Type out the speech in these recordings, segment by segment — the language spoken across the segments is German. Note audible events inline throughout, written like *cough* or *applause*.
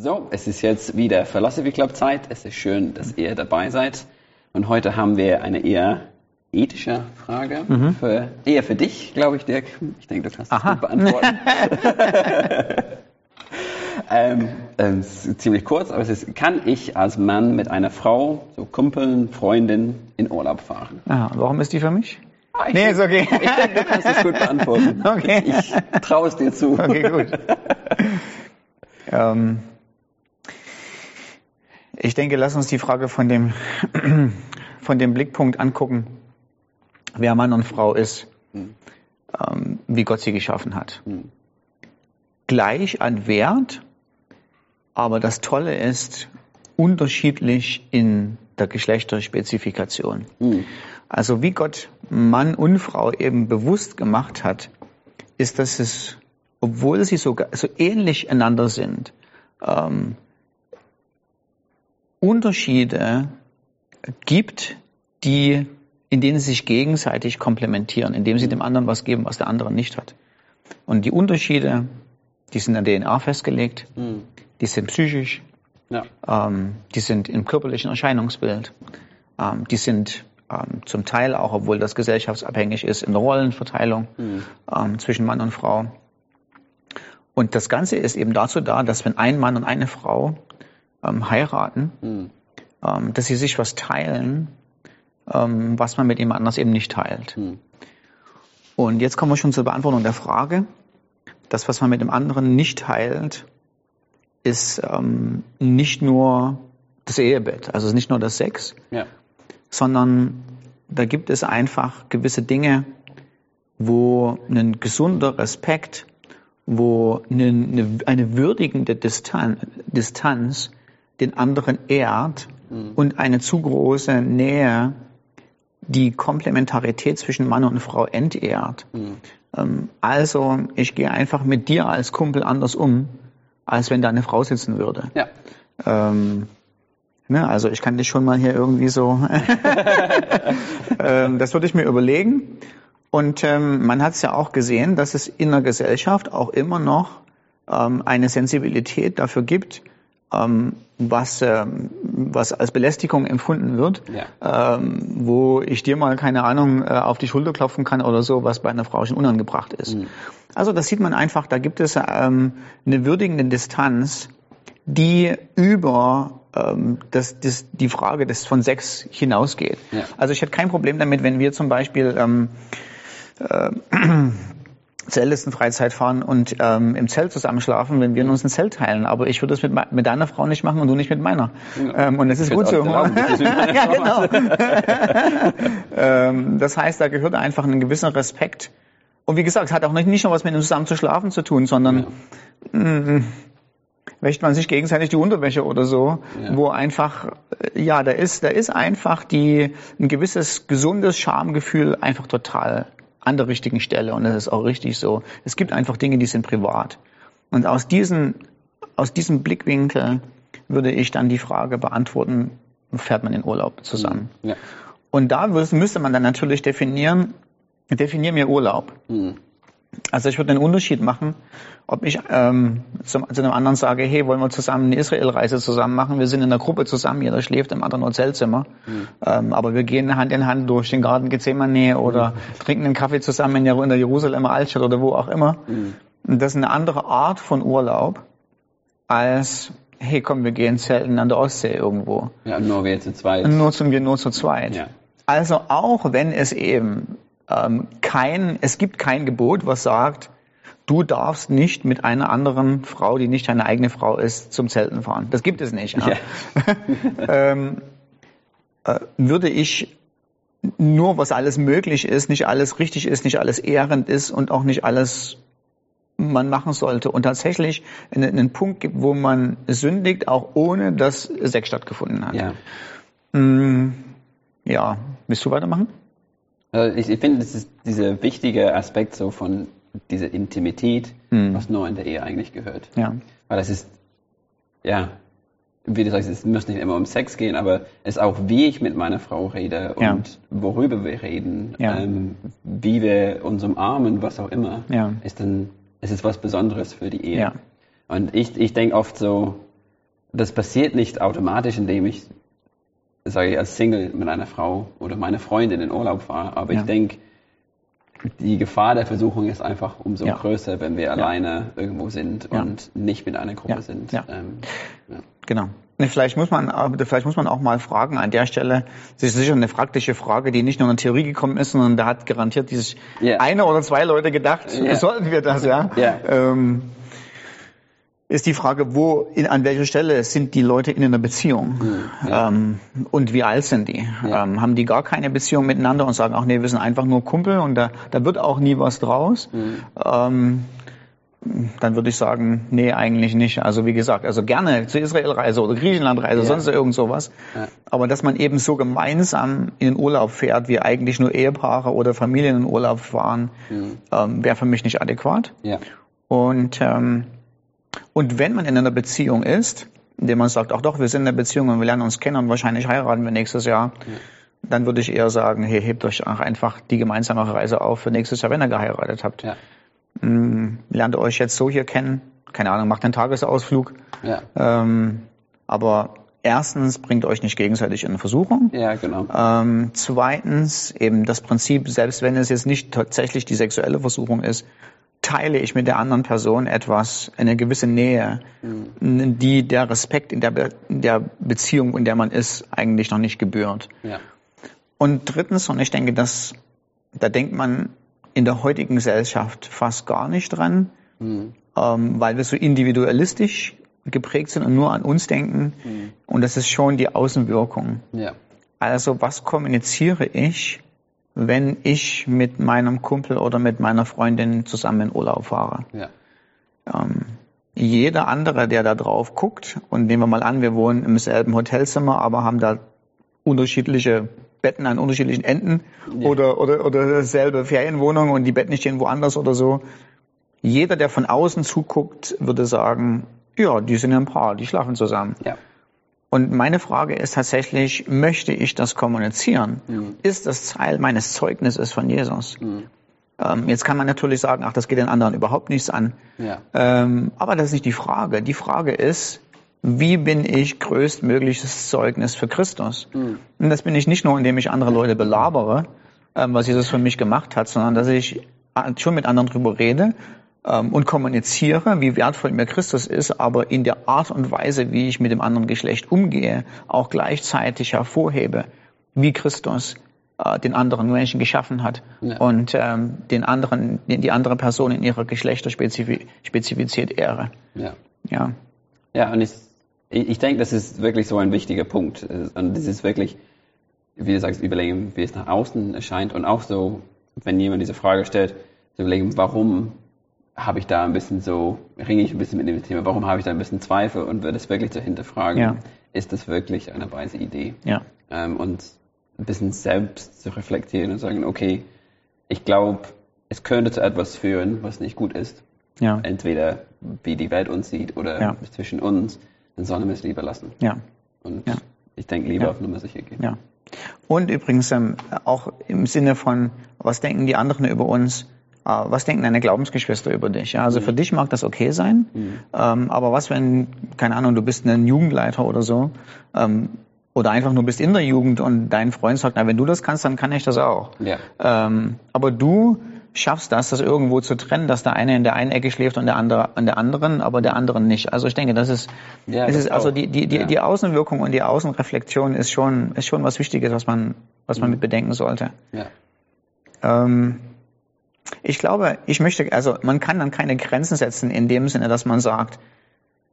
So, es ist jetzt wieder Philosophy Club Zeit. Es ist schön, dass ihr dabei seid. Und heute haben wir eine eher ethische Frage, Mhm. für, eher für dich, glaube ich, Dirk. Ich denke, du kannst das Aha. gut beantworten. *laughs* ähm, ähm, es ist ziemlich kurz, aber es ist, kann ich als Mann mit einer Frau, so Kumpeln, Freundin, in Urlaub fahren? Ah, warum ist die für mich? Ah, Nee, denk- ist okay. Ich denke, du kannst es gut beantworten. *laughs* Okay. Ich traue es dir zu. Okay, gut. *laughs* ähm, ich denke, lass uns die Frage von dem, *clears throat* von dem Blickpunkt angucken, wer Mann und Frau ist, ähm, wie Gott sie geschaffen hat. Hm. Gleich an Wert, aber das Tolle ist, unterschiedlich in der Geschlechterspezifikation. Hm. Also wie Gott Mann und Frau eben bewusst gemacht hat, ist, dass es, obwohl sie so, so ähnlich einander sind, ähm, Unterschiede gibt, die, in denen sie sich gegenseitig komplementieren, indem sie dem anderen was geben, was der andere nicht hat. Und die Unterschiede, die sind an der DNA festgelegt, Hm. die sind psychisch, Ja. ähm, die sind im körperlichen Erscheinungsbild. Ähm, die sind ähm, zum Teil auch, obwohl das gesellschaftsabhängig ist, in der Rollenverteilung ähm, zwischen Mann und Frau. Und das Ganze ist eben dazu da, dass wenn ein Mann und eine Frau ähm, heiraten, Hm. ähm, dass sie sich was teilen, ähm, was man mit jemand anders eben nicht teilt. Hm. Und jetzt kommen wir schon zur Beantwortung der Frage. Das, was man mit dem anderen nicht teilt, ist ähm, nicht nur das Ehebett, also nicht nur das Sex, Ja. sondern da gibt es einfach gewisse Dinge, wo ein gesunder Respekt, wo eine, eine, eine würdigende Distan Distanz den anderen ehrt und eine zu große Nähe die Komplementarität zwischen Mann und Frau entehrt. Ähm, also ich gehe einfach mit dir als Kumpel anders um, als wenn da eine Frau sitzen würde. Ja. Ähm, ne, also ich kann dich schon mal hier irgendwie so. *laughs* ähm, das würde ich mir überlegen. Und ähm, man hat es ja auch gesehen, dass es in der Gesellschaft auch immer noch ähm, eine Sensibilität dafür gibt, ähm, was, ähm, was als Belästigung empfunden wird, Ja. ähm, wo ich dir mal, keine Ahnung, äh, auf die Schulter klopfen kann oder so, was bei einer Frau schon unangebracht ist. Also das sieht man einfach, da gibt es ähm, eine würdigende Distanz, die über ähm, das, das, die Frage des von Sex hinausgeht. Ja. Also ich hätte kein Problem damit, wenn wir zum Beispiel ähm, äh, *clears throat* Zeltlistenfreizeit fahren und ähm, im Zelt zusammenschlafen, wenn wir uns ein Zelt teilen. Aber ich würde das mit, mit deiner Frau nicht machen und du nicht mit meiner. Ähm, und das ist gut so. *laughs* ja, genau. *laughs* ähm, das heißt, da gehört einfach ein gewisser Respekt. Und wie gesagt, es hat auch nicht, nicht nur was mit dem zusammen zu schlafen zu tun, sondern mh, wäscht man sich gegenseitig die Unterwäsche oder so, Ja. wo einfach, äh, ja, da ist, da ist einfach die, ein gewisses gesundes Schamgefühl einfach total an der richtigen Stelle und das ist auch richtig so. Es gibt einfach Dinge, die sind privat. Und aus diesen, aus diesem Blickwinkel würde ich dann die Frage beantworten, fährt man in Urlaub zusammen? Ja. Und da müsste man dann natürlich definieren, definier mir Urlaub. Hm. Also ich würde einen Unterschied machen, ob ich ähm, zum, zu einem anderen sage, hey, wollen wir zusammen eine Israel-Reise zusammen machen? Wir sind in einer Gruppe zusammen, jeder schläft im anderen Hotelzimmer. Ähm, aber wir gehen Hand in Hand durch den Garten Gethsemane oder trinken einen Kaffee zusammen in der, in der Jerusalemer Altstadt oder wo auch immer. Und das ist eine andere Art von Urlaub als, hey, komm, wir gehen zelten an der Ostsee irgendwo. ja, nur wir zu zweit. Nur zum wir nur zu zweit. Ja. Also auch wenn es eben ähm, kein, es gibt kein Gebot, was sagt, du darfst nicht mit einer anderen Frau, die nicht deine eigene Frau ist, zum Zelten fahren. Das gibt es nicht. Ja. *laughs* ähm, äh, würde ich nur, was alles möglich ist, nicht alles richtig ist, nicht alles ehrend ist und auch nicht alles man machen sollte und tatsächlich einen, Punkt gibt, wo man sündigt, auch ohne dass Sex stattgefunden hat. Ja. Mm, ja, willst du weitermachen? Also ich, ich finde, das ist dieser wichtige Aspekt so von dieser Intimität, was nur in der Ehe eigentlich gehört. Ja. Weil das ist, ja, wie du sagst, es muss nicht immer um Sex gehen, aber es ist auch, wie ich mit meiner Frau rede und Ja. worüber wir reden, Ja. ähm, wie wir uns umarmen, was auch immer, Ja. ist dann, es ist was Besonderes für die Ehe. Und ich, ich denke oft so, das passiert nicht automatisch, indem ich, sage ich, als Single mit einer Frau oder meiner Freundin in Urlaub fahre. Aber Ja. ich denke, die Gefahr der Versuchung ist einfach umso Ja. größer, wenn wir alleine irgendwo sind Ja. und nicht mit einer Gruppe Ja. sind. Ja. Ähm, ja. Genau. Vielleicht muss man, aber vielleicht muss man auch mal fragen an der Stelle. Das ist sicher eine praktische Frage, die nicht nur in der Theorie gekommen ist, sondern da hat garantiert dieses Ja. eine oder zwei Leute gedacht, Ja. *laughs* sollten wir das, ja? Ja. Ähm, ist die Frage, wo, in, an welcher Stelle sind die Leute in einer Beziehung? Ja. Ähm, und wie alt sind die? Ja. Ähm, haben die gar keine Beziehung miteinander und sagen, ach nee, wir sind einfach nur Kumpel und da, da wird auch nie was draus? Ähm, dann würde ich sagen, nee, eigentlich nicht. Also wie gesagt, also gerne zur Israelreise oder Griechenlandreise, Ja. sonst irgend sowas. Ja. Aber dass man eben so gemeinsam in den Urlaub fährt, wie eigentlich nur Ehepaare oder Familien in den Urlaub fahren, ähm, wäre für mich nicht adäquat. Ja. Und, ähm, und wenn man in einer Beziehung ist, indem man sagt, ach doch, wir sind in einer Beziehung und wir lernen uns kennen und wahrscheinlich heiraten wir nächstes Jahr, dann würde ich eher sagen, hey, hebt euch auch einfach die gemeinsame Reise auf für nächstes Jahr, wenn ihr geheiratet habt. Ja. Lernt ihr euch jetzt so hier kennen, keine Ahnung, macht einen Tagesausflug, Ja. ähm, aber erstens bringt euch nicht gegenseitig in Versuchung. ja, genau. Ähm, zweitens eben das Prinzip, selbst wenn es jetzt nicht tatsächlich die sexuelle Versuchung ist, teile ich mit der anderen Person etwas, eine gewisse Nähe, die der Respekt in der, Be in der Beziehung, in der man ist, eigentlich noch nicht gebührt. Ja. Und drittens, und ich denke, dass, da denkt man in der heutigen Gesellschaft fast gar nicht dran, ähm, weil wir so individualistisch geprägt sind und nur an uns denken. Und das ist schon die Außenwirkung. Ja. Also was kommuniziere ich, wenn ich mit meinem Kumpel oder mit meiner Freundin zusammen in Urlaub fahre? Ja. Ähm, jeder andere, der da drauf guckt, und nehmen wir mal an, wir wohnen im selben Hotelzimmer, aber haben da unterschiedliche Betten an unterschiedlichen Enden oder, oder, oder selbe Ferienwohnung und die Betten stehen woanders oder so. Jeder, der von außen zuguckt, würde sagen, ja, die sind ein Paar, die schlafen zusammen. Ja. Und meine Frage ist tatsächlich, möchte ich das kommunizieren? Ist das Teil meines Zeugnisses von Jesus? Ähm, jetzt kann man natürlich sagen, ach, das geht den anderen überhaupt nichts an. Ja. Ähm, aber das ist nicht die Frage. Die Frage ist, wie bin ich größtmögliches Zeugnis für Christus? Und das bin ich nicht nur, indem ich andere Leute belabere, ähm, was Jesus für mich gemacht hat, sondern dass ich schon mit anderen drüber rede und kommuniziere, wie wertvoll mir Christus ist, aber in der Art und Weise, wie ich mit dem anderen Geschlecht umgehe, auch gleichzeitig hervorhebe, wie Christus äh, den anderen Menschen geschaffen hat Ja. und ähm, den anderen, die andere Person in ihrer Geschlechterspezifizität ehre. Ja. Ja, Ja, und ich, ich, ich denke, das ist wirklich so ein wichtiger Punkt. Und das ist wirklich, wie du sagst, überlegen, wie es nach außen erscheint. Und auch so, wenn jemand diese Frage stellt, zu überlegen, warum habe ich da ein bisschen so, ringe ich ein bisschen mit dem Thema, warum habe ich da ein bisschen Zweifel und wird es wirklich zu hinterfragen, Ja. ist das wirklich eine weise Idee? ja, ähm, und ein bisschen selbst zu reflektieren und sagen, okay, ich glaube, es könnte zu etwas führen, was nicht gut ist. ja, Entweder wie die Welt uns sieht oder Ja. zwischen uns, dann sollen wir es lieber lassen. ja. Und Ja. ich denke, lieber auf Nummer sicher gehen. Ja. Und übrigens ähm, auch im Sinne von, was denken die anderen über uns? Äh, was denken deine Glaubensgeschwister über dich? Ja, also für dich mag das okay sein, ähm, aber was, wenn, keine Ahnung, du bist ein Jugendleiter oder so, ähm, oder einfach nur bist in der Jugend und dein Freund sagt, na, wenn du das kannst, dann kann ich das auch. Ja. Ähm, aber du schaffst das, das irgendwo zu trennen, dass der eine in der einen Ecke schläft und der andere an der anderen, aber der anderen nicht. Also ich denke, das ist, Ja, das ist also die, die, die, Ja. die Außenwirkung und die Außenreflexion ist schon, ist schon was Wichtiges, was man, was Mhm. man mit bedenken sollte. Ja. Ähm, ich glaube, ich möchte, also man kann dann keine Grenzen setzen in dem Sinne, dass man sagt,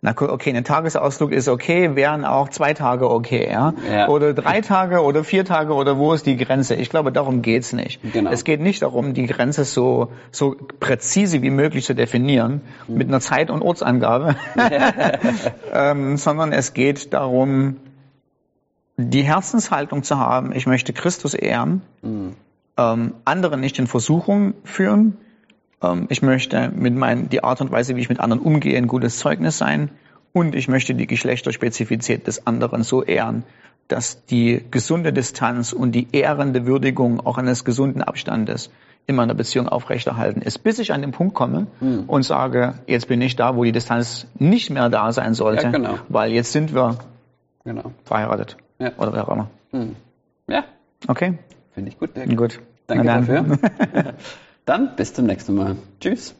na cool, okay, ein Tagesausflug ist okay, wären auch zwei Tage okay, ja? Ja. Oder drei Tage oder vier Tage oder wo ist die Grenze? Ich glaube, darum geht's nicht. Genau. Es geht nicht darum, die Grenze so, so präzise wie möglich zu definieren, mit einer Zeit- und Ortsangabe, *laughs* ähm, sondern es geht darum, die Herzenshaltung zu haben, ich möchte Christus ehren, ähm, andere nicht in Versuchung führen. Ähm, ich möchte mit meinen, die Art und Weise, wie ich mit anderen umgehe, ein gutes Zeugnis sein. Und ich möchte die Geschlechterspezifität des anderen so ehren, dass die gesunde Distanz und die ehrende Würdigung auch eines gesunden Abstandes in der Beziehung aufrechterhalten ist, bis ich an den Punkt komme Hm. und sage, jetzt bin ich da, wo die Distanz nicht mehr da sein sollte, Ja, genau. weil jetzt sind wir Genau. verheiratet Ja. oder wer auch immer. Hm. Ja, Okay, finde ich gut. Dirk. gut. Danke Na dann. dafür. *laughs* Dann bis zum nächsten Mal. Tschüss.